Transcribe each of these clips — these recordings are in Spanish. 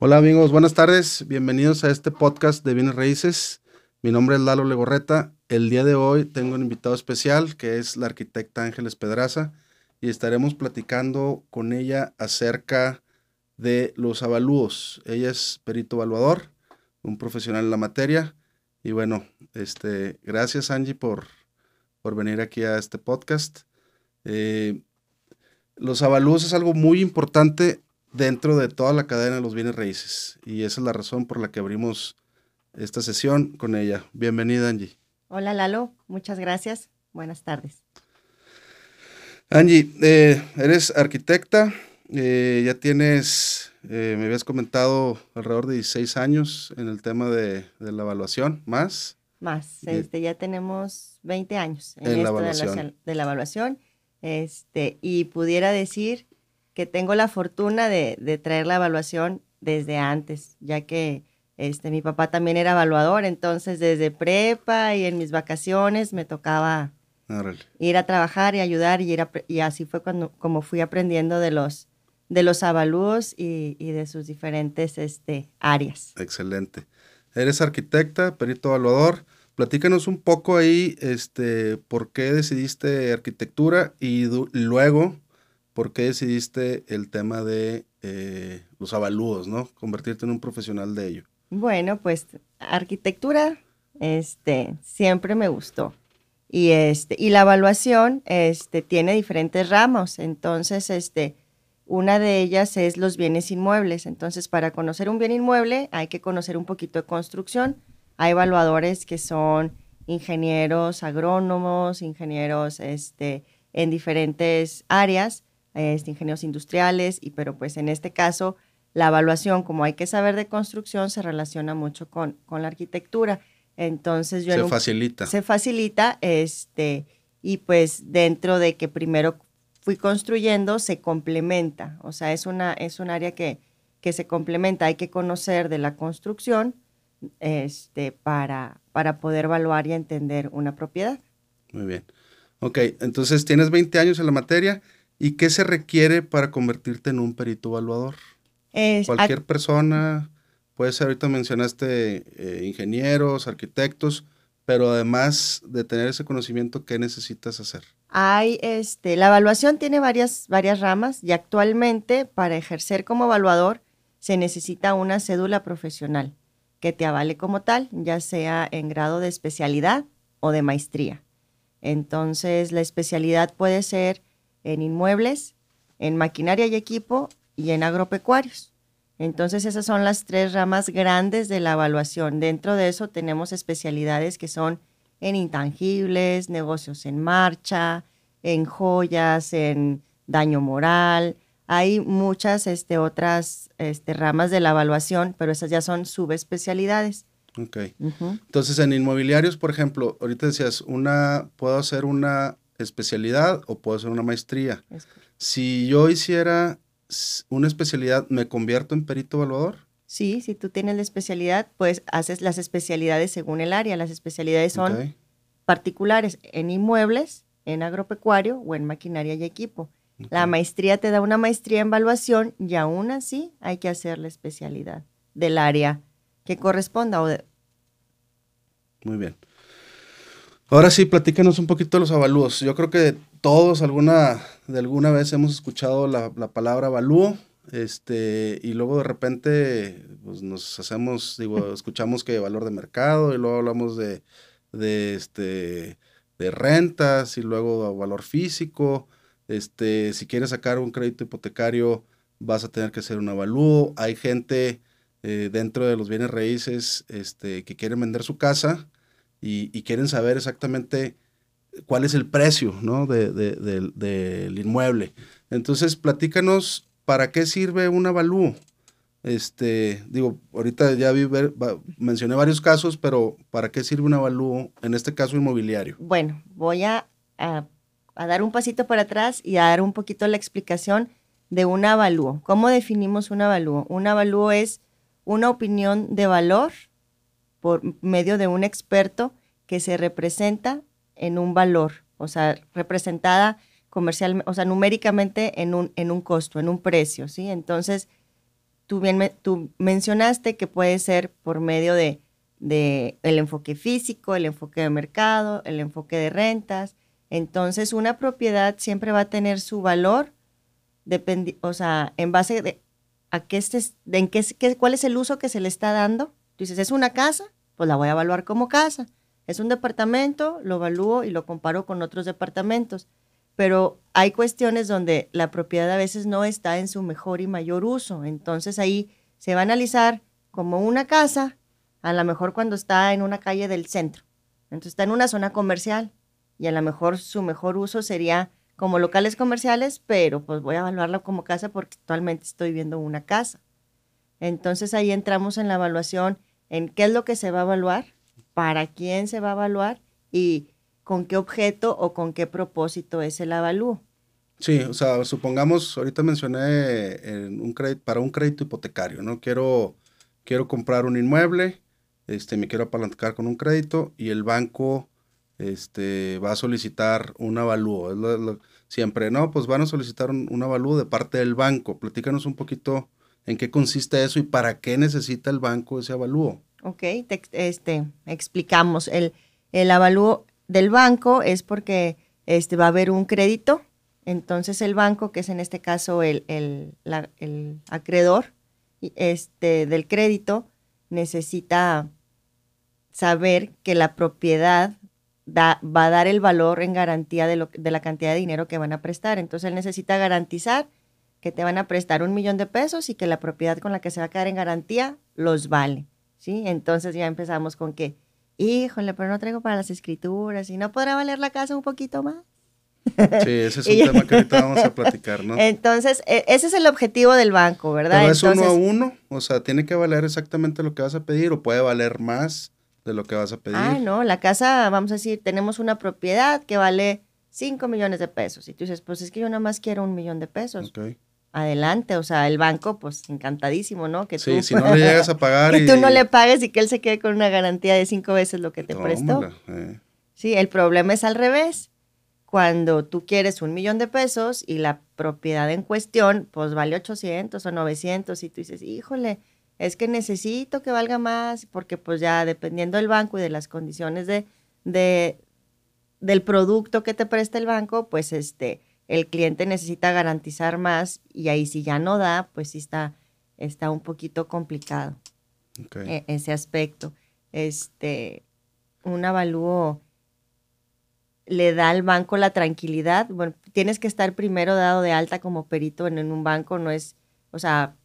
Hola amigos, buenas tardes. Bienvenidos a este podcast de bienes raíces. Mi nombre es Lalo Legorreta. El día de hoy tengo un invitado especial que es la arquitecta Ángeles Pedraza y estaremos platicando con ella acerca de los avalúos. Ella es perito evaluador, un profesional en la materia. Y bueno, este, gracias Angie por, por venir aquí a este podcast. Eh, los avalúos es algo muy importante dentro de toda la cadena de los bienes raíces. Y esa es la razón por la que abrimos esta sesión con ella. Bienvenida, Angie. Hola, Lalo. Muchas gracias. Buenas tardes. Angie, eh, eres arquitecta, eh, ya tienes, eh, me habías comentado, alrededor de 16 años en el tema de, la evaluación, ¿más? Más, este, ya tenemos 20 años en, la evaluación. De, la, evaluación. Este, y pudiera decir que tengo la fortuna de, traer la evaluación desde antes, ya que este, mi papá también era evaluador, entonces desde prepa y en mis vacaciones me tocaba ir a trabajar y ayudar y, y así fue cuando, como fui aprendiendo de los, de los avalúos y, de sus diferentes este, áreas. Excelente. Eres arquitecta, perito evaluador. Platícanos un poco ahí, este, por qué decidiste arquitectura y luego ¿por qué decidiste el tema de eh, los avalúos, ¿no? Convertirte en un profesional de ello. Bueno, pues arquitectura, este, siempre me gustó. Y, este, y la evaluación este, tiene diferentes ramos. Entonces, este, una de ellas es los bienes inmuebles. Entonces, para conocer un bien inmueble hay que conocer un poquito de construcción. Hay evaluadores que son ingenieros agrónomos, ingenieros este, en diferentes áreas este, ingenieros industriales, y, pero pues en este caso la evaluación, como hay que saber de construcción, se relaciona mucho con, con la arquitectura. Entonces yo... Se facilita. Se facilita, este, y pues dentro de que primero fui construyendo, se complementa. O sea, es, una, es un área que, que se complementa. Hay que conocer de la construcción este, para, para poder evaluar y entender una propiedad. Muy bien. Ok, entonces tienes 20 años en la materia ¿Y qué se requiere para convertirte en un perito evaluador? Cualquier persona, puede ser, ahorita mencionaste eh, ingenieros, arquitectos, pero además de tener ese conocimiento, ¿qué necesitas hacer? Hay, este, la evaluación tiene varias, varias ramas y actualmente para ejercer como evaluador se necesita una cédula profesional que te avale como tal, ya sea en grado de especialidad o de maestría. Entonces, la especialidad puede ser en inmuebles, en maquinaria y equipo y en agropecuarios. Entonces esas son las tres ramas grandes de la evaluación. Dentro de eso tenemos especialidades que son en intangibles, negocios en marcha, en joyas, en daño moral. Hay muchas este, otras este, ramas de la evaluación, pero esas ya son subespecialidades. Ok. Entonces, en inmobiliarios, por ejemplo, ahorita decías, una, puedo hacer una especialidad o puedo hacer una maestría. Si yo hiciera una especialidad, ¿me convierto en perito evaluador? Sí, si tú tienes la especialidad, pues haces las especialidades según el área. Las especialidades son particulares en inmuebles, en agropecuario o en maquinaria y equipo. La maestría te da una maestría en evaluación y aún así hay que hacer la especialidad del área que corresponda. O Muy bien. Ahora sí, platícanos un poquito de los avalúos. Yo creo que todos alguna, de alguna vez hemos escuchado la, palabra avalúo, este, y luego de repente pues, nos hacemos, digo, escuchamos que valor de mercado, y luego hablamos de, de, este, de rentas, y luego valor físico. Este, si quieres sacar un crédito hipotecario, vas a tener que hacer un avalúo. Hay gente eh, dentro de los bienes raíces este, que quieren vender su casa y, quieren saber exactamente cuál es el precio ¿no? de, del inmueble. Entonces, platícanos para qué sirve un avalúo. Este, digo, ahorita ya vi, mencioné varios casos, pero ¿para qué sirve un avalúo, en este caso inmobiliario? Bueno, voy a, a, dar un pasito para atrás y a dar un poquito la explicación de un avalúo. ¿Cómo definimos un avalúo? Un avalúo es una opinión de valor por medio de un experto que se representa en un valor, o sea, representada comercial, o sea, numéricamente en un, en un costo, en un precio, ¿sí? Entonces, tú bien tú mencionaste que puede ser por medio de, de, el enfoque físico, el enfoque de mercado, el enfoque de rentas. Entonces, una propiedad siempre va a tener su valor, o sea, en base a qué, estés, de en qué, cuál es el uso que se le está dando. Dices, ¿es una casa? Pues la voy a evaluar como casa. Es un departamento, lo evalúo y lo comparo con otros departamentos. Pero hay cuestiones donde la propiedad a veces no está en su mejor y mayor uso. Entonces ahí se va a analizar como una casa, a lo mejor cuando está en una calle del centro. Entonces está en una zona comercial y a lo mejor su mejor uso sería como locales comerciales, pero pues voy a evaluarla como casa porque actualmente estoy viendo una casa. Entonces ahí entramos en la evaluación en qué es lo que se va a evaluar, para quién se va a evaluar y con qué objeto o con qué propósito es el avalúo. Sí, o sea, supongamos, ahorita mencioné en un crédito, para un crédito hipotecario, ¿no? Quiero, quiero comprar un inmueble, este, me quiero apalancar con un crédito y el banco este, va a solicitar un avalúo. siempre, ¿no? Pues van a solicitar un, un, avalúo de parte del banco. Platícanos un poquito en qué consiste eso y para qué necesita el banco ese avalúo. Ok, este, explicamos. El, el avalúo del banco es porque este, va a haber un crédito. Entonces el banco, que es en este caso el, el, acreedor este, del crédito, necesita saber que la propiedad va a dar el valor en garantía de, lo, de la cantidad de dinero que van a prestar. Entonces él necesita garantizar que te van a prestar un millón de pesos y que la propiedad con la que se va a quedar en garantía los vale. ¿sí? Entonces ya empezamos con que, híjole, pero no traigo para las escrituras y no podrá valer la casa un poquito más. Sí, ese es un tema que ahorita vamos a platicar, ¿no? Entonces, e, ese es el objetivo del banco, ¿verdad? Pero es uno a uno, o sea, tiene que valer exactamente lo que vas a pedir o puede valer más de lo que vas a pedir. Ah, no, la casa, vamos a decir, tenemos una propiedad que vale 5 millones de pesos. Y tú dices, pues es que yo nada más quiero un millón de pesos. Adelante, o sea, el banco, pues encantadísimo, ¿no? Que sí, si no le llegas a pagar. y tú no le pagues y que él se quede con una garantía de cinco veces lo que te prestó. Eh. Sí, el problema es al revés. Cuando tú quieres un millón de pesos y la propiedad en cuestión, pues vale 800 o 900 y tú dices, híjole, es que necesito que valga más, porque pues ya dependiendo del banco y de las condiciones de, de, del producto que te presta el banco, pues este, el cliente necesita garantizar más y ahí si ya no da, pues sí está, está un poquito complicado e, ese aspecto. Este, un avalúo le da al banco la tranquilidad. Bueno, tienes que estar primero dado de alta como perito en, en un banco, no es, o sea,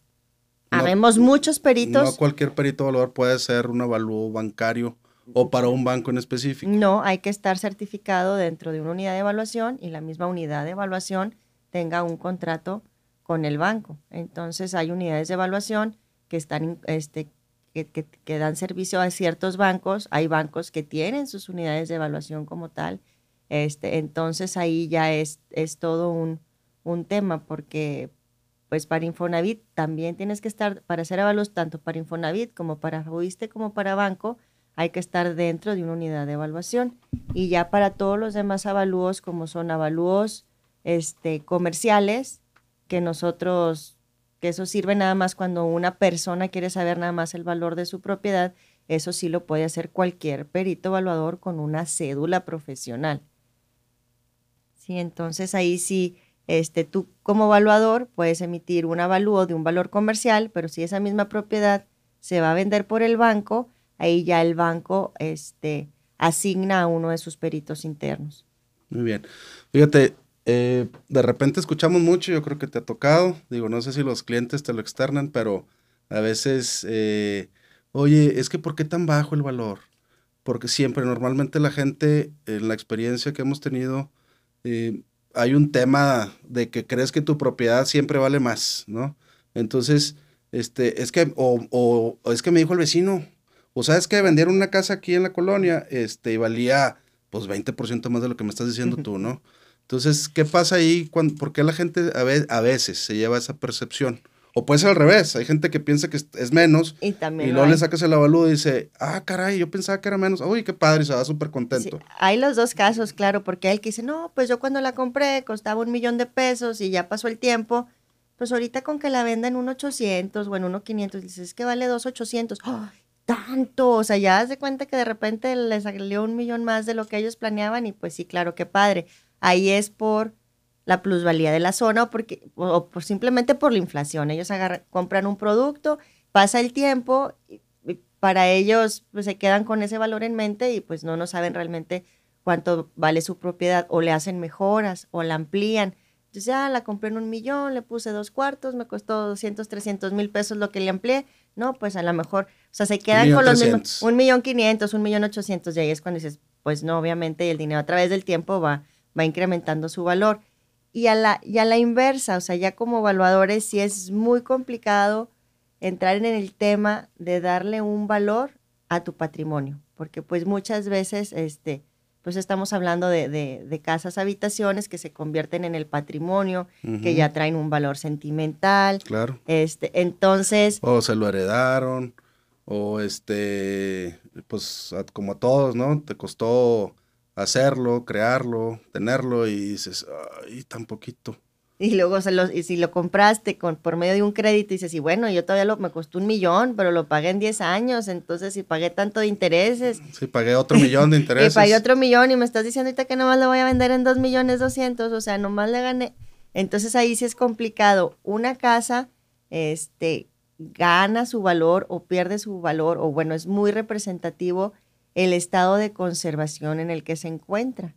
Habemos muchos peritos. No cualquier perito evaluador puede ser un avalúo bancario o para un banco en específico. No, hay que estar certificado dentro de una unidad de evaluación y la misma unidad de evaluación tenga un contrato con el banco. Entonces hay unidades de evaluación que están este, que, dan servicio a ciertos bancos. Hay bancos que tienen sus unidades de evaluación como tal. Este, entonces ahí ya es, es todo un, un tema porque pues para Infonavit también tienes que estar, para hacer avalos tanto para Infonavit como para FUISTE como para banco, hay que estar dentro de una unidad de evaluación. Y ya para todos los demás avalúos, como son avalúos este, comerciales, que nosotros, que eso sirve nada más cuando una persona quiere saber nada más el valor de su propiedad, eso sí lo puede hacer cualquier perito evaluador con una cédula profesional. Sí, entonces ahí sí este, tú como evaluador puedes emitir un avalúo de un valor comercial, pero si esa misma propiedad se va a vender por el banco, ahí ya el banco este, asigna a uno de sus peritos internos. Muy bien. Fíjate, eh, de repente escuchamos mucho, yo creo que te ha tocado, digo, no sé si los clientes te lo externan, pero a veces, eh, oye, es que ¿por qué tan bajo el valor? Porque siempre, normalmente la gente, en la experiencia que hemos tenido, eh, hay un tema de que crees que tu propiedad siempre vale más, ¿no? Entonces, este, es que, o, o, es que me dijo el vecino, o sabes que vendieron una casa aquí en la colonia, este, y valía, pues, 20% más de lo que me estás diciendo tú, ¿no? Entonces, ¿qué pasa ahí? Cuando, ¿Por qué la gente a, a veces se lleva esa percepción? O puede ser al revés, hay gente que piensa que es menos y, también luego le sacas el avalúo y dice, ah, caray, yo pensaba que era menos, uy, qué padre, y se va súper contento. hay los dos casos, claro, porque hay que dice, no, pues yo cuando la compré costaba un millón de pesos y ya pasó el tiempo pues ahorita con que la venda en un 800 o en un 500, dices, es que vale 2,800. ¡Ay, tanto! O sea, ya de cuenta que de repente les salió un millón más de lo que ellos planeaban y pues sí, claro, qué padre. Ahí es por la plusvalía de la zona o, porque, o por simplemente por la inflación. Ellos compran un producto, pasa el tiempo, y, para ellos pues, se quedan con ese valor en mente y pues no, no saben realmente cuánto vale su propiedad o le hacen mejoras o la amplían. Entonces ya la compré en un millón, le puse dos cuartos, me costó 200, 300 mil pesos lo que le amplié. No, pues a lo mejor, o sea, se quedan con los mismos, un millón quinientos, un millón ochocientos, y ahí es cuando dices, pues no, obviamente el dinero a través del tiempo va, va incrementando su valor. Y a, la, y a la inversa, o sea, ya como evaluadores sí es muy complicado entrar en el tema de darle un valor a tu patrimonio, porque pues muchas veces, este, pues estamos hablando de, de, casas, habitaciones que se convierten en el patrimonio, que ya traen un valor sentimental. Claro. Este, entonces. O se lo heredaron, o este, pues como a todos, ¿no? Te costó hacerlo, crearlo, tenerlo y dices, ay, tan poquito. Y luego se lo, y si lo compraste con, por medio de un crédito, dices, y bueno, yo todavía lo, me costó un millón, pero lo pagué en 10 años, entonces si pagué tanto de intereses. Sí, pagué otro millón de intereses. y pagué otro millón y me estás diciendo ahorita que nomás lo voy a vender en 2 millones 200, o sea, nomás le gané. Entonces ahí sí es complicado. Una casa, este, gana su valor o pierde su valor, o bueno, es muy representativo el estado de conservación en el que se encuentra.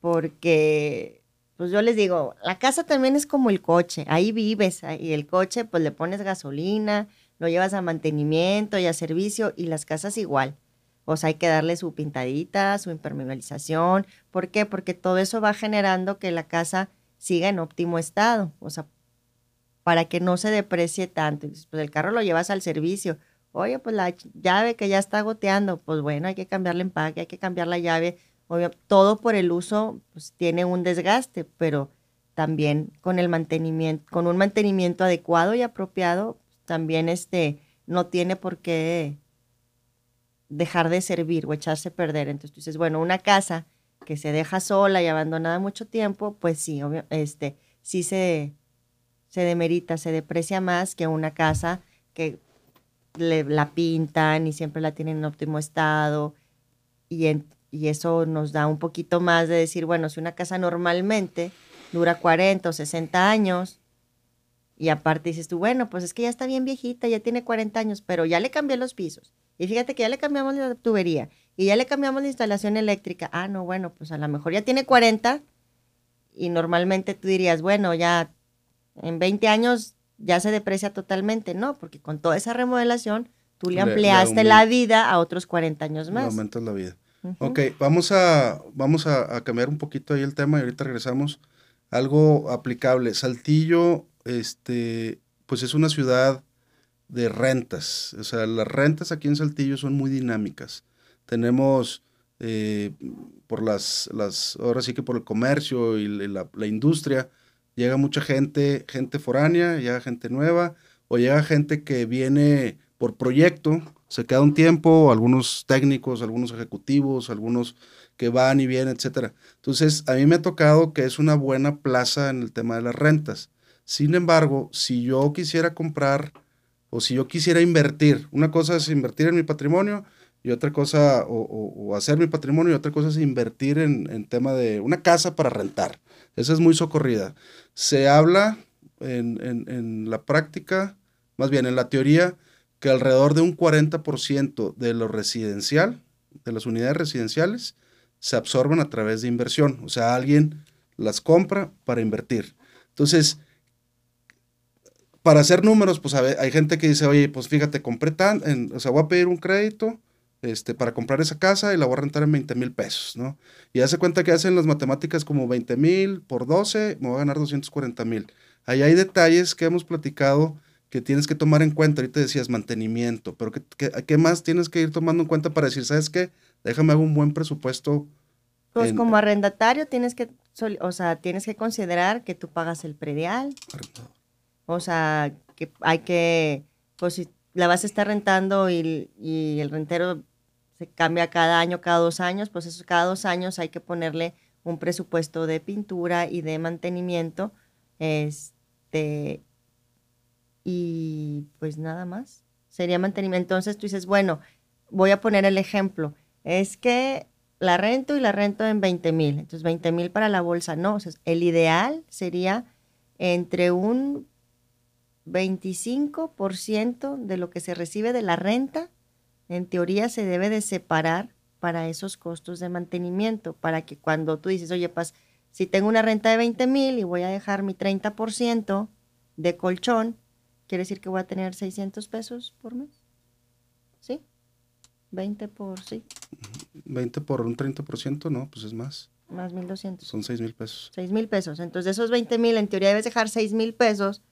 Porque pues yo les digo, la casa también es como el coche, ahí vives y el coche pues le pones gasolina, lo llevas a mantenimiento y a servicio y las casas igual. O sea, hay que darle su pintadita, su impermeabilización. ¿Por qué? Porque todo eso va generando que la casa siga en óptimo estado. O sea, para que no se deprecie tanto. Pues el carro lo llevas al servicio. Oye, pues la llave que ya está goteando, pues bueno, hay que cambiar el empaque, hay que cambiar la llave todo por el uso pues, tiene un desgaste, pero también con el mantenimiento, con un mantenimiento adecuado y apropiado, también este, no tiene por qué dejar de servir o echarse a perder. Entonces tú dices, bueno, una casa que se deja sola y abandonada mucho tiempo, pues sí, este, sí se, se demerita, se deprecia más que una casa que le, la pintan y siempre la tienen en óptimo estado y, en, y eso nos da un poquito más de decir, bueno, si una casa normalmente dura 40 o 60 años, y aparte dices tú, bueno, pues es que ya está bien viejita, ya tiene 40 años, pero ya le cambié los pisos. Y fíjate que ya le cambiamos la tubería y ya le cambiamos la instalación eléctrica. Ah, no, bueno, pues a lo mejor ya tiene 40 y normalmente tú dirías, bueno, ya en 20 años ya se deprecia totalmente. No, porque con toda esa remodelación tú le ampliaste la vida a otros 40 años más. aumentas la vida. Ok, vamos, a, vamos a, cambiar un poquito ahí el tema y ahorita regresamos. Algo aplicable. Saltillo, este, pues es una ciudad de rentas. O sea, las rentas aquí en Saltillo son muy dinámicas. Tenemos, eh, por las, las, ahora sí que por el comercio y la, la, industria, llega mucha gente, gente foránea, llega gente nueva, o llega gente que viene por proyecto, se queda un tiempo, algunos técnicos, algunos ejecutivos, algunos que van y vienen, etcétera. Entonces, a mí me ha tocado que es una buena plaza en el tema de las rentas. Sin embargo, si yo quisiera comprar o si yo quisiera invertir, una cosa es invertir en mi patrimonio y otra cosa, o, hacer mi patrimonio y otra cosa es invertir en, en, tema de una casa para rentar. Esa es muy socorrida. Se habla en, en, en la práctica, más bien en la teoría, que alrededor de un 40% de lo residencial, de las unidades residenciales, se absorben a través de inversión. O sea, alguien las compra para invertir. Entonces, para hacer números, pues hay gente que dice, oye, pues fíjate, compré tan, o sea, voy a pedir un crédito este, para comprar esa casa y la voy a rentar en 20 mil pesos, ¿no? Y hace cuenta que hacen las matemáticas como 20 mil por 12, me voy a ganar 240 mil. Ahí hay detalles que hemos platicado que tienes que tomar en cuenta. Ahorita decías mantenimiento, pero ¿qué, qué, más tienes que ir tomando en cuenta para decir, sabes qué? Déjame hago un buen presupuesto. Pues como arrendatario tienes que, o sea, tienes que considerar que tú pagas el predial. O sea, que hay que, pues si la vas a estar rentando y, y el rentero se cambia cada año, cada dos años, pues eso cada dos años hay que ponerle un presupuesto de pintura y de mantenimiento. Este, y pues nada más. Sería mantenimiento. Entonces tú dices, bueno, voy a poner el ejemplo. Es que la rento y la rento en 20 mil. Entonces 20 mil para la bolsa. No, o sea, el ideal sería entre un 25% de lo que se recibe de la renta, en teoría se debe de separar para esos costos de mantenimiento, para que cuando tú dices, oye, pues si tengo una renta de 20 mil y voy a dejar mi 30% de colchón, quiere decir que voy a tener 600 pesos por mes. ¿Sí? 20 por, sí. 20 por un 30%, no, pues es más. Más 1.200. Son 6 mil pesos. 6 mil pesos. Entonces, de esos 20 mil, en teoría debes dejar 6 mil pesos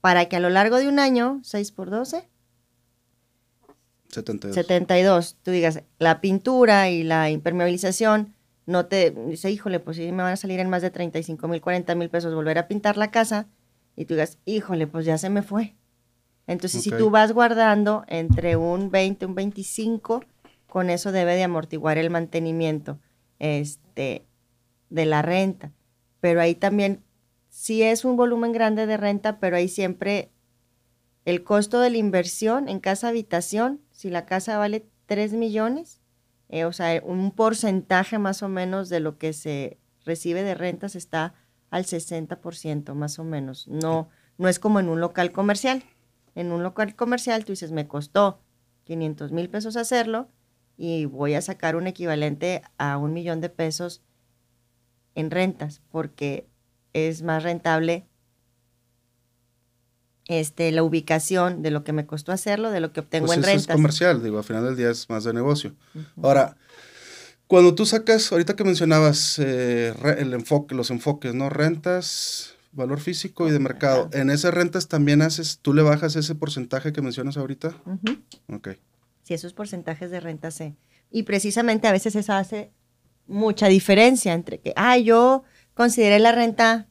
para que a lo largo de un año, 6 por 12, 72. 72, tú digas, la pintura y la impermeabilización, no te dice, híjole, pues sí me van a salir en más de 35 mil, 40 mil pesos volver a pintar la casa, y tú digas, híjole, pues ya se me fue. Entonces, si tú vas guardando entre un 20, un 25, con eso debe de amortiguar el mantenimiento este, de la renta. Pero ahí también, sí es un volumen grande de renta, pero ahí siempre el costo de la inversión en casa habitación, si la casa vale 3 millones, eh, o sea, un porcentaje más o menos de lo que se recibe de rentas está al 60% más o menos. No, no es como en un local comercial. En un local comercial tú dices, me costó 500 mil pesos hacerlo y voy a sacar un equivalente a un millón de pesos en rentas porque es más rentable este, la ubicación de lo que me costó hacerlo, de lo que obtengo Pues en eso es rentas. comercial, digo, al final del día es más de negocio. Ahora, cuando tú sacas, ahorita que mencionabas eh, el enfoque, los enfoques, ¿no? Rentas, valor físico y de mercado. En esas rentas también haces, tú le bajas ese porcentaje que mencionas ahorita. Ujú. Ok. si esos porcentajes de renta se... Y precisamente a veces eso hace mucha diferencia entre que, ah, yo consideré la renta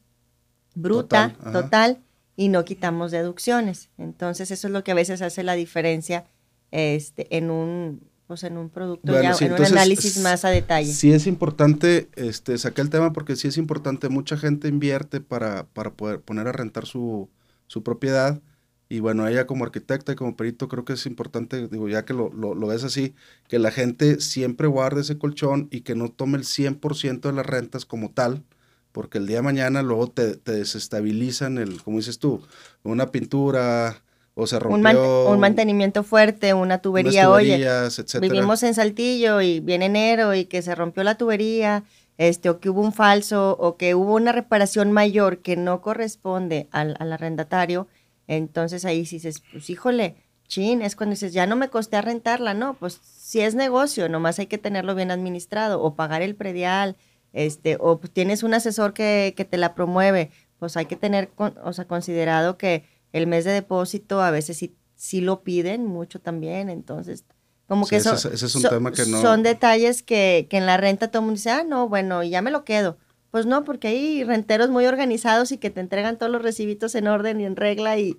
bruta, Total, total, y no quitamos deducciones. Entonces eso es lo que a veces hace la diferencia este, en un pues en un producto Bueno, ya, sí, en un análisis más a detalle. Sí es importante, este, saqué el tema porque sí es importante, mucha gente invierte para, para poder poner a rentar su, su propiedad y bueno, ella como arquitecta y como perito creo que es importante, digo, ya que lo, lo, lo ves así, que la gente siempre guarde ese colchón y que no tome el 100% de las rentas como tal, porque el día de mañana luego te, te desestabilizan el, como dices tú, una pintura o se un, man- rompió un mantenimiento fuerte, una tubería, oye, etcétera. vivimos en Saltillo y viene enero y que se rompió la tubería, este, o que hubo un falso, o que hubo una reparación mayor que no corresponde al, al arrendatario, entonces ahí sí dices, pues híjole, chin, es cuando dices, ya no me costé a rentarla, no, pues si es negocio, nomás hay que tenerlo bien administrado, o pagar el predial, este, o pues, tienes un asesor que, que te la promueve, pues hay que tener, con- o sea, considerado que el mes de depósito a veces sí, sí lo piden mucho también, entonces, como Sí, que ese son, es- ese es un tema que no- son detalles que, que en la renta todo el mundo dice, ah, no, bueno, ya me lo quedo. Pues no, porque hay renteros muy organizados y que te entregan todos los recibitos en orden y en regla y,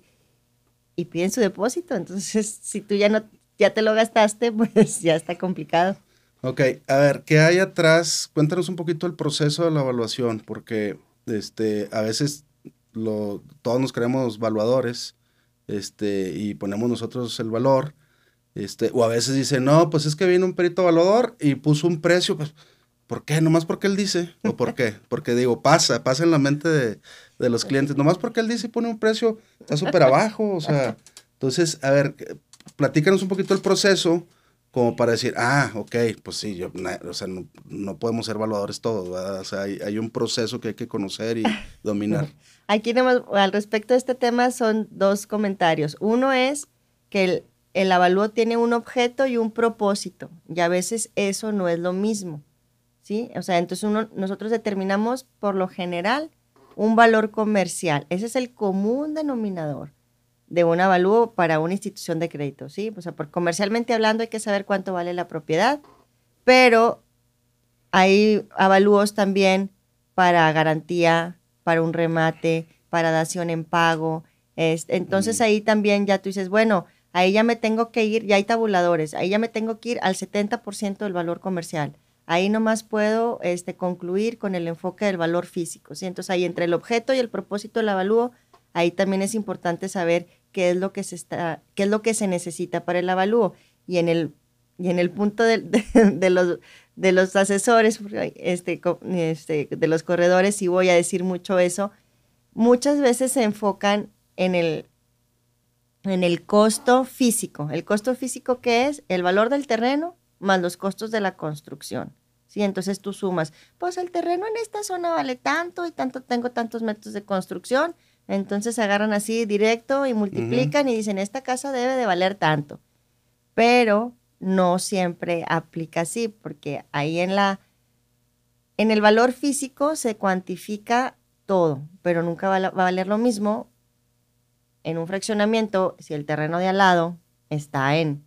y piden su depósito. Entonces, si tú ya no, ya te lo gastaste, pues ya está complicado. Ok, a ver, ¿qué hay atrás? Cuéntanos un poquito el proceso de la evaluación, porque este, a veces lo, todos nos creemos evaluadores este, y ponemos nosotros el valor, este, o a veces dicen, no, pues es que vino un perito evaluador y puso un precio, pues, ¿por qué? ¿Nomás porque él dice? ¿O por qué? Porque digo, pasa, pasa en la mente de, de los clientes, nomás porque él dice y pone un precio, está súper abajo, o sea, entonces, a ver, platícanos un poquito el proceso como para decir, ah, ok, pues sí, yo, na- o sea, no, no podemos ser evaluadores todos, ¿verdad? O sea, hay, hay un proceso que hay que conocer y dominar. Aquí nomás, al respecto de este tema son dos comentarios. Uno es que el, avalúo tiene un objeto y un propósito, y a veces eso no es lo mismo, ¿sí? O sea, entonces nosotros determinamos por lo general un valor comercial. Ese es el común denominador de un avalúo para una institución de crédito, ¿sí? O sea, por comercialmente hablando hay que saber cuánto vale la propiedad, pero hay avalúos también para garantía, para un remate, para dación en pago. es- entonces Mm. ahí también ya tú dices, bueno, ahí ya me tengo que ir, ya hay tabuladores, ahí ya me tengo que ir al 70% del valor comercial. Ahí nomás puedo este, concluir con el enfoque del valor físico. ¿sí? Entonces ahí entre el objeto y el propósito del avalúo, ahí también es importante saber qué es lo que se está, qué es lo que se necesita para el avalúo. Y en el, y en el punto de, de, los, de los asesores, este, este, de los corredores, y voy a decir mucho eso, muchas veces se enfocan en el, en el costo físico. ¿El costo físico qué es? El valor del terreno más los costos de la construcción. ¿sí? Entonces tú sumas, pues el terreno en esta zona vale tanto y tanto tengo tantos metros de construcción, entonces agarran así directo y multiplican y dicen, esta casa debe de valer tanto. Pero no siempre aplica así, porque ahí en la en el valor físico se cuantifica todo, pero nunca va a valer lo mismo en un fraccionamiento si el terreno de al lado está en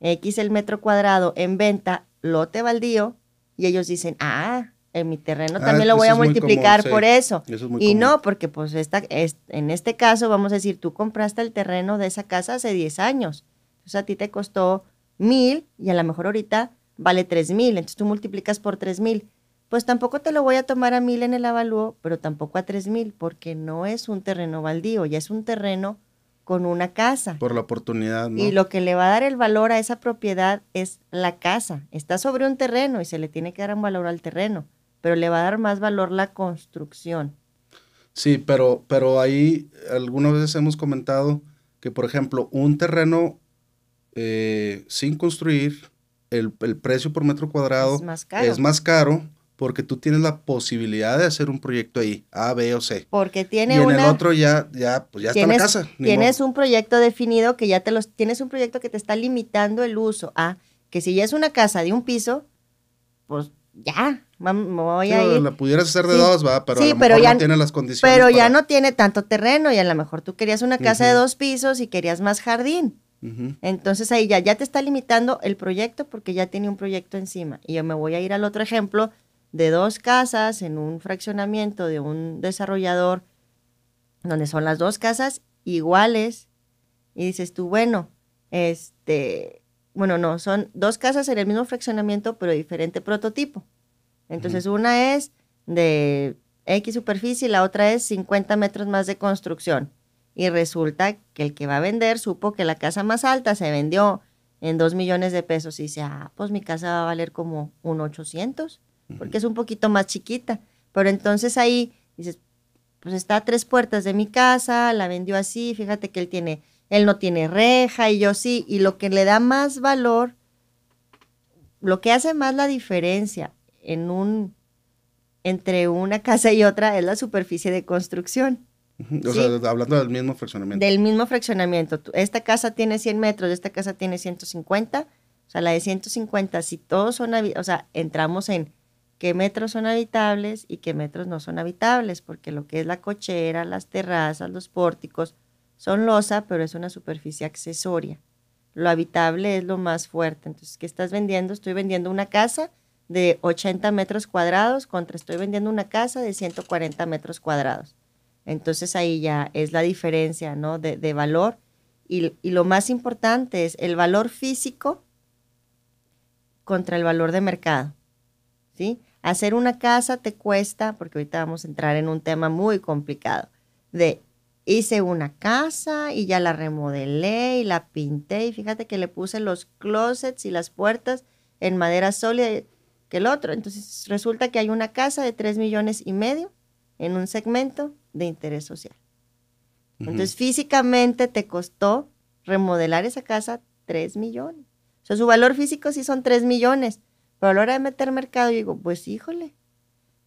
X el metro cuadrado en venta, lote baldío, y ellos dicen, ah, en mi terreno ah, también lo voy a multiplicar por eso. y no, porque pues esta, en este caso vamos a decir, tú compraste el terreno de esa casa hace 10 años. Entonces a ti te costó mil y a lo mejor ahorita vale tres mil. Entonces tú multiplicas por tres mil. Pues tampoco te lo voy a tomar a mil en el avalúo, pero tampoco a tres mil, porque no es un terreno baldío, ya es un terreno con una casa. Por la oportunidad, ¿no? Y lo que le va a dar el valor a esa propiedad es la casa. Está sobre un terreno y se le tiene que dar un valor al terreno, pero le va a dar más valor la construcción. Sí, pero, pero ahí algunas veces hemos comentado que, por ejemplo, un terreno eh, sin construir, el, precio por metro cuadrado es más caro porque tú tienes la posibilidad de hacer un proyecto ahí, A, B o C. Porque tiene y en el otro ya, ya, pues ya está la casa. Tienes un proyecto definido que ya te los, tienes un proyecto que te está limitando el uso. Ah, que si ya es una casa de un piso, pues ya, me voy a ir. La pudieras hacer de dos, va, pero sí, a lo pero ya, no tiene las condiciones. Pero ya no tiene tanto terreno y a lo mejor tú querías una casa de dos pisos y querías más jardín. Entonces ahí ya, ya te está limitando el proyecto porque ya tiene un proyecto encima. Y yo me voy a ir al otro ejemplo de dos casas en un fraccionamiento de un desarrollador donde son las dos casas iguales y dices tú, bueno, este, bueno, no, son dos casas en el mismo fraccionamiento pero diferente prototipo. Entonces una es de X superficie y la otra es 50 metros más de construcción. Y resulta que el que va a vender supo que la casa más alta se vendió en 2 millones de pesos y dice, ah, pues mi casa va a valer como un 800 porque es un poquito más chiquita. Pero entonces ahí dices, pues está a tres puertas de mi casa, la vendió así, fíjate que él tiene, él no tiene reja y yo sí, y lo que le da más valor, lo que hace más la diferencia en un, entre una casa y otra es la superficie de construcción. O sea, hablando del mismo fraccionamiento. Del mismo fraccionamiento. Esta casa tiene 100 metros, esta casa tiene 150. O sea, la de 150, si todos son, o sea, entramos en qué metros son habitables y qué metros no son habitables, porque lo que es la cochera, las terrazas, los pórticos, son losa, pero es una superficie accesoria. Lo habitable es lo más fuerte. Entonces, ¿qué estás vendiendo? Estoy vendiendo una casa de 80 metros cuadrados contra estoy vendiendo una casa de 140 metros cuadrados. Entonces ahí ya es la diferencia ¿no? de, de valor. Y, y, lo más importante es el valor físico contra el valor de mercado. ¿sí? Hacer una casa te cuesta, porque ahorita vamos a entrar en un tema muy complicado, de hice una casa y ya la remodelé y la pinté y fíjate que le puse los closets y las puertas en madera sólida que el otro. Entonces resulta que hay una casa de 3 millones y medio en un segmento de interés social. Entonces físicamente te costó remodelar esa casa 3 millones. O sea, su valor físico sí son 3 millones, pero a la hora de meter mercado, digo, pues híjole,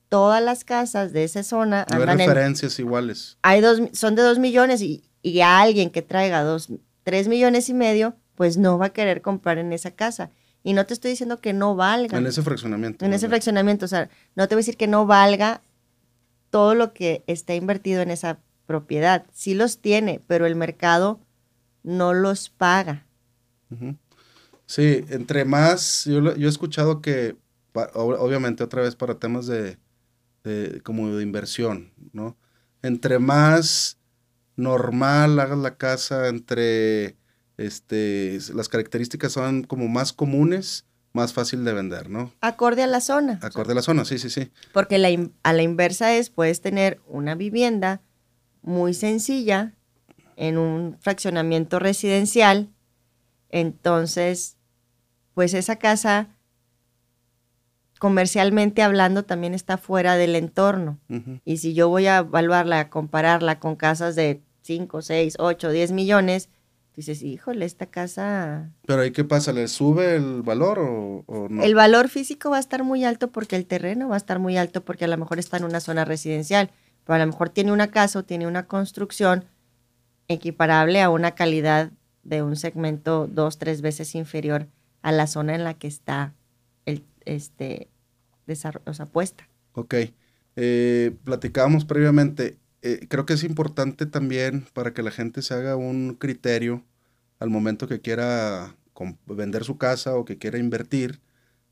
todas las casas de esa zona Hay referencias iguales. Hay dos, son de dos millones y, y alguien que traiga dos, tres millones y medio, pues no va a querer comprar en esa casa. Y no te estoy diciendo que no valga. En ese fraccionamiento. En ese fraccionamiento, o sea, no te voy a decir que no valga todo lo que está invertido en esa propiedad. Sí los tiene, pero el mercado no los paga. Sí, entre más, yo, he escuchado que, obviamente otra vez para temas de, como de inversión, ¿no? Entre más normal hagas la casa, entre este, las características son como más comunes, más fácil de vender, ¿no? Acorde a la zona. Acorde a la zona, sí, sí, sí. Porque la, a la inversa es, puedes tener una vivienda muy sencilla en un fraccionamiento residencial, entonces, pues esa casa comercialmente hablando también está fuera del entorno. Y si yo voy a evaluarla, a compararla con casas de 5, 6, 8, 10 millones, dices, híjole, esta casa... Pero ahí qué pasa? ¿Le sube el valor o, no? El valor físico va a estar muy alto porque el terreno va a estar muy alto porque a lo mejor está en una zona residencial, pero a lo mejor tiene una casa o tiene una construcción equiparable a una calidad de un segmento dos, tres veces inferior a la zona en la que está el, este, o sea, puesta. Ok. Eh, platicábamos previamente, eh, creo que es importante también para que la gente se haga un criterio al momento que quiera vender su casa o que quiera invertir,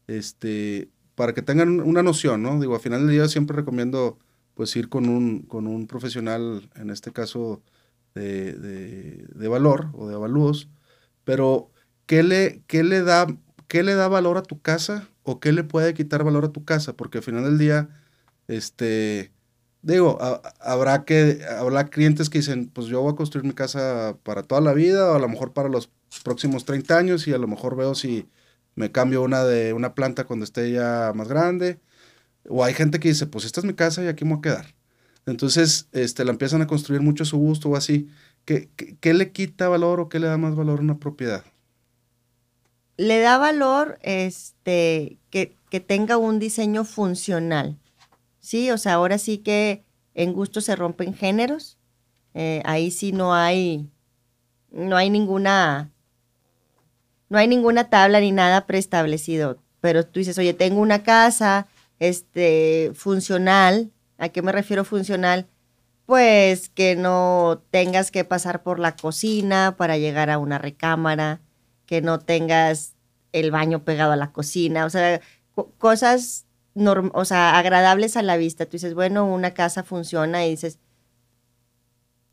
este, para que tengan una noción, ¿no? Digo, al final del día siempre recomiendo pues ir con un, con un profesional, en este caso de, de, valor o de avalúos, pero ¿qué le, qué le da ¿qué le da valor a tu casa o qué le puede quitar valor a tu casa? Porque al final del día, este, digo, habrá que, habrá clientes que dicen, pues yo voy a construir mi casa para toda la vida o a lo mejor para los próximos 30 años y a lo mejor veo si me cambio una de una planta cuando esté ya más grande. O hay gente que dice, pues esta es mi casa y aquí me voy a quedar. Entonces, este, la empiezan a construir mucho a su gusto o así. ¿Qué, qué le quita valor o qué le da más valor a una propiedad? le da valor este, que, tenga un diseño funcional. Sí, o sea, ahora sí que en gusto se rompen géneros. Eh, ahí sí no hay, no hay ninguna, no hay ninguna tabla ni nada preestablecido. Pero tú dices, oye, tengo una casa, este, funcional. ¿A qué me refiero funcional? Pues que no tengas que pasar por la cocina para llegar a una recámara, que no tengas el baño pegado a la cocina, o sea, cosas o sea, agradables a la vista. Tú dices, bueno, una casa funciona y dices,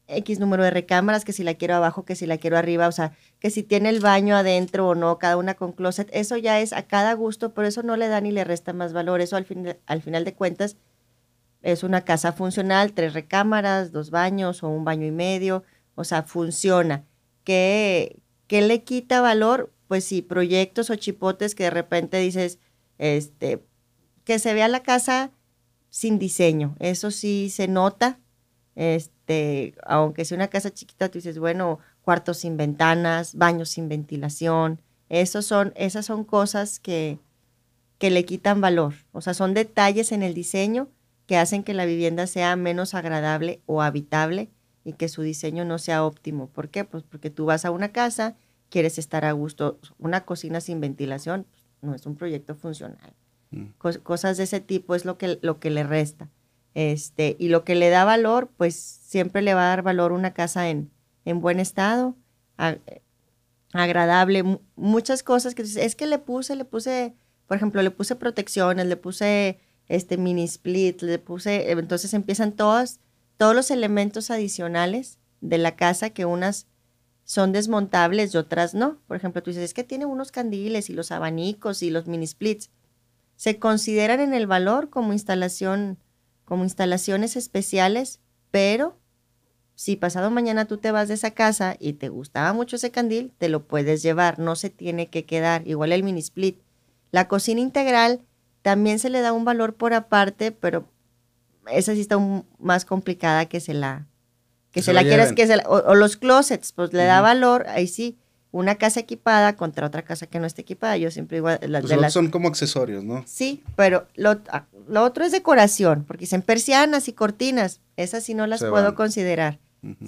X número de recámaras, que si la quiero abajo, que si la quiero arriba, o sea, que si tiene el baño adentro o no, cada una con closet, eso ya es a cada gusto, pero eso no le da ni le resta más valor. Eso al, fin, al final de cuentas es una casa funcional, tres recámaras, dos baños o un baño y medio, o sea, funciona. ¿Qué, qué le quita valor? pues sí, proyectos o chipotes que de repente dices, este, que se vea la casa sin diseño. Eso sí se nota. Este, aunque sea una casa chiquita, tú dices, bueno, cuartos sin ventanas, baños sin ventilación. Esos son, esas son cosas que, que le quitan valor. O sea, son detalles en el diseño que hacen que la vivienda sea menos agradable o habitable y que su diseño no sea óptimo. ¿Por qué? Pues porque tú vas a una casa quieres estar a gusto. Una cocina sin ventilación pues, no es un proyecto funcional. Mm. cosas de ese tipo es lo que, lo que le resta. Este, y lo que le da valor, pues siempre le va a dar valor una casa en, en buen estado, agradable, muchas cosas que es que le puse, le puse, por ejemplo, le puse protecciones, le puse este mini split, le puse, entonces empiezan todos, todos los elementos adicionales de la casa que unas son desmontables y otras no. Por ejemplo, tú dices, es que tiene unos candiles y los abanicos y los mini splits. Se consideran en el valor como instalación, como instalaciones especiales, pero si pasado mañana tú te vas de esa casa y te gustaba mucho ese candil, te lo puedes llevar, no se tiene que quedar. Igual el mini split. La cocina integral también se le da un valor por aparte, pero esa sí está más complicada que se la, que se, la, quieras, que se o, los closets, pues le da valor, ahí sí, una casa equipada contra otra casa que no esté equipada, yo siempre igual... Pues son como accesorios, ¿no? Sí, pero lo, ah, lo, otro es decoración, porque dicen persianas y cortinas, esas sí no las puedo considerar,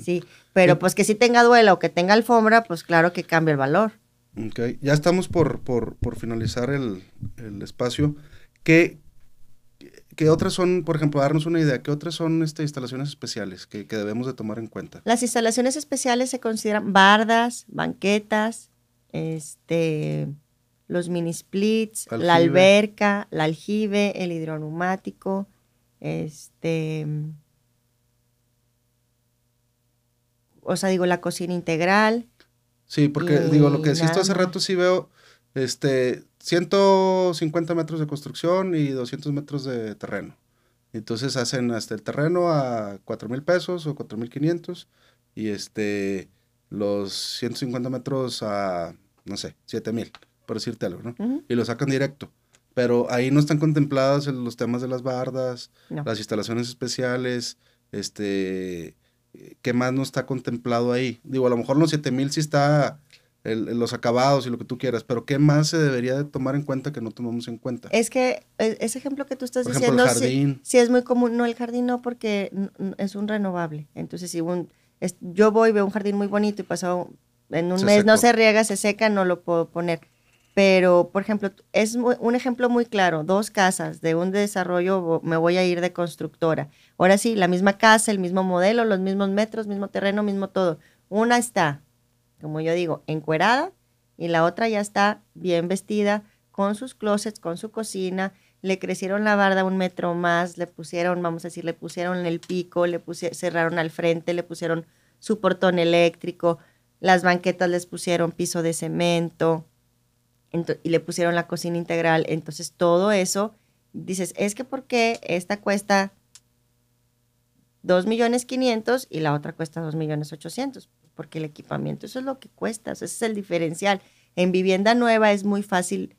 sí, pero pues que sí tenga duela o que tenga alfombra, pues claro que cambia el valor. Ok, ya estamos por, por, por finalizar el, el espacio. ¿Qué, ¿Qué otras son, por ejemplo, darnos una idea, qué otras son este, instalaciones especiales que, debemos de tomar en cuenta? Las instalaciones especiales se consideran bardas, banquetas, este, los mini splits, la alberca, la aljibe, el hidroneumático, este, o sea, digo, la cocina integral. Sí, porque digo, lo que decís hace rato sí veo, este, 150 metros de construcción y 200 metros de terreno. Entonces hacen hasta el terreno a 4 mil pesos o 4 mil 500 y este, los 150 metros a, no sé, 7 mil, por decirte algo, ¿no? Y lo sacan directo. Pero ahí no están contemplados los temas de las bardas, las instalaciones especiales, este, ¿qué más no está contemplado ahí? Digo, a lo mejor los 7000 sí está los acabados y lo que tú quieras, pero ¿qué más se debería de tomar en cuenta que no tomamos en cuenta? Es que e, ese ejemplo que tú estás diciendo, el jardín. Sí, es muy común, no el jardín no porque es un renovable, entonces si un, yo voy, veo un jardín muy bonito y pasado en un mes no se riega, se seca, no lo puedo poner. Pero, por ejemplo, es un ejemplo muy claro, dos casas de un desarrollo, me voy a ir de constructora. Ahora sí, la misma casa, el mismo modelo, los mismos metros, mismo terreno, mismo todo. Una está, como yo digo, encuerada y la otra ya está bien vestida, con sus closets, con su cocina, le crecieron la barda un metro más, le pusieron, vamos a decir, le pusieron el pico, le pusieron, cerraron al frente, le pusieron su portón eléctrico, las banquetas les pusieron piso de cemento y le pusieron la cocina integral. Entonces todo eso, dices, es que ¿por qué esta cuesta 2 millones 500 y la otra cuesta 2 millones 800? Porque el equipamiento, eso es lo que cuesta, ese es el diferencial. En vivienda nueva es muy fácil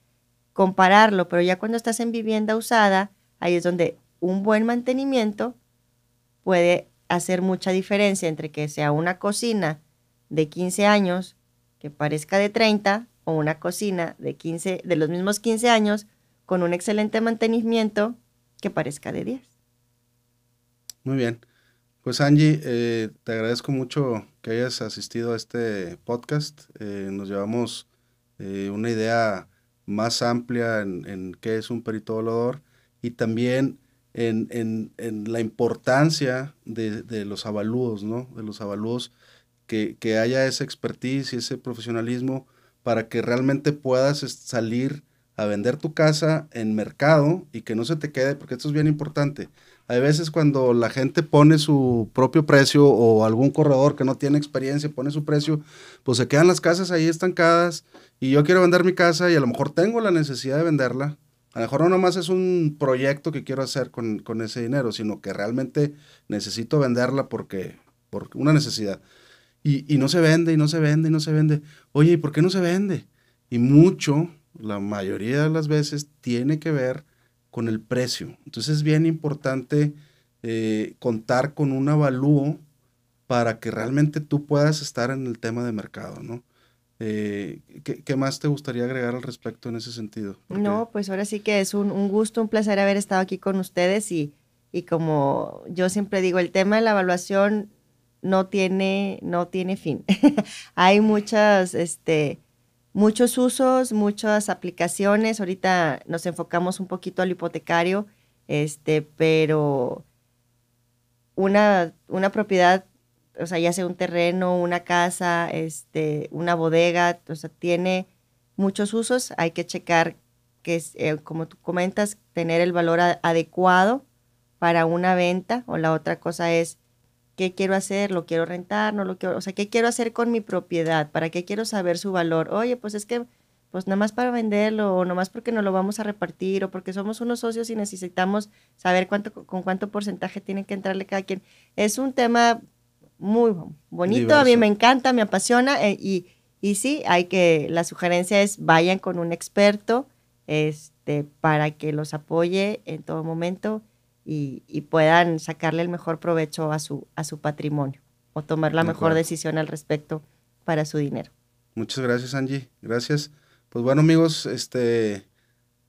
compararlo, pero ya cuando estás en vivienda usada, ahí es donde un buen mantenimiento puede hacer mucha diferencia entre que sea una cocina de 15 años que parezca de 30 o una cocina de 15 de los mismos 15 años con un excelente mantenimiento que parezca de 10. Muy bien. Pues Angie, eh, te agradezco mucho que hayas asistido a este podcast. Eh, nos llevamos eh, una idea más amplia en, qué es un perito y también en, la importancia de, los avalúos, ¿no? De los avalúos, que, haya esa expertise y ese profesionalismo para que realmente puedas salir a vender tu casa en mercado y que no se te quede, porque esto es bien importante. Hay veces cuando la gente pone su propio precio o algún corredor que no tiene experiencia pone su precio, pues se quedan las casas ahí estancadas y yo quiero vender mi casa y a lo mejor tengo la necesidad de venderla. A lo mejor no nomás es un proyecto que quiero hacer con, ese dinero, sino que realmente necesito venderla porque, por una necesidad. Y, no se vende, y no se vende, y no se vende. Oye, ¿y por qué no se vende? Y mucho, la mayoría de las veces, tiene que ver con el precio. Entonces es bien importante eh, contar con un avalúo para que realmente tú puedas estar en el tema de mercado, ¿no? Eh, ¿qué, más te gustaría agregar al respecto en ese sentido? No, pues ahora sí que es un, gusto, un placer haber estado aquí con ustedes y, y, como yo siempre digo, el tema de la evaluación no tiene, no tiene fin. Hay muchas, este, muchos usos, muchas aplicaciones. Ahorita nos enfocamos un poquito al hipotecario, este, pero una, una propiedad o sea, ya sea un terreno, una casa, este, una bodega, o sea, tiene muchos usos. Hay que checar que, es, eh, como tú comentas, tener el valor adecuado para una venta. O la otra cosa es, ¿qué quiero hacer? ¿Lo quiero rentar? ¿No lo quiero? O sea, ¿qué quiero hacer con mi propiedad? ¿Para qué quiero saber su valor? Oye, pues es que, pues nada más para venderlo, o nada más porque no lo vamos a repartir, o porque somos unos socios y necesitamos saber cuánto, con cuánto porcentaje tiene que entrarle cada quien. Es un tema muy bonito, a mí me encanta, me apasiona eh, y, y sí, hay que, la sugerencia es vayan con un experto este, para que los apoye en todo momento y, puedan sacarle el mejor provecho a su, a su patrimonio o tomar la mejor decisión al respecto para su dinero. Muchas gracias, Angie. Gracias. Pues bueno, amigos, este,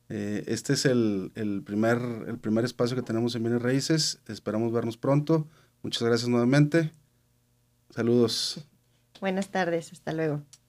eh, este es el, el, primer, el primer espacio que tenemos en Bienes Raíces. Esperamos vernos pronto. Muchas gracias nuevamente. Saludos. Buenas tardes, hasta luego.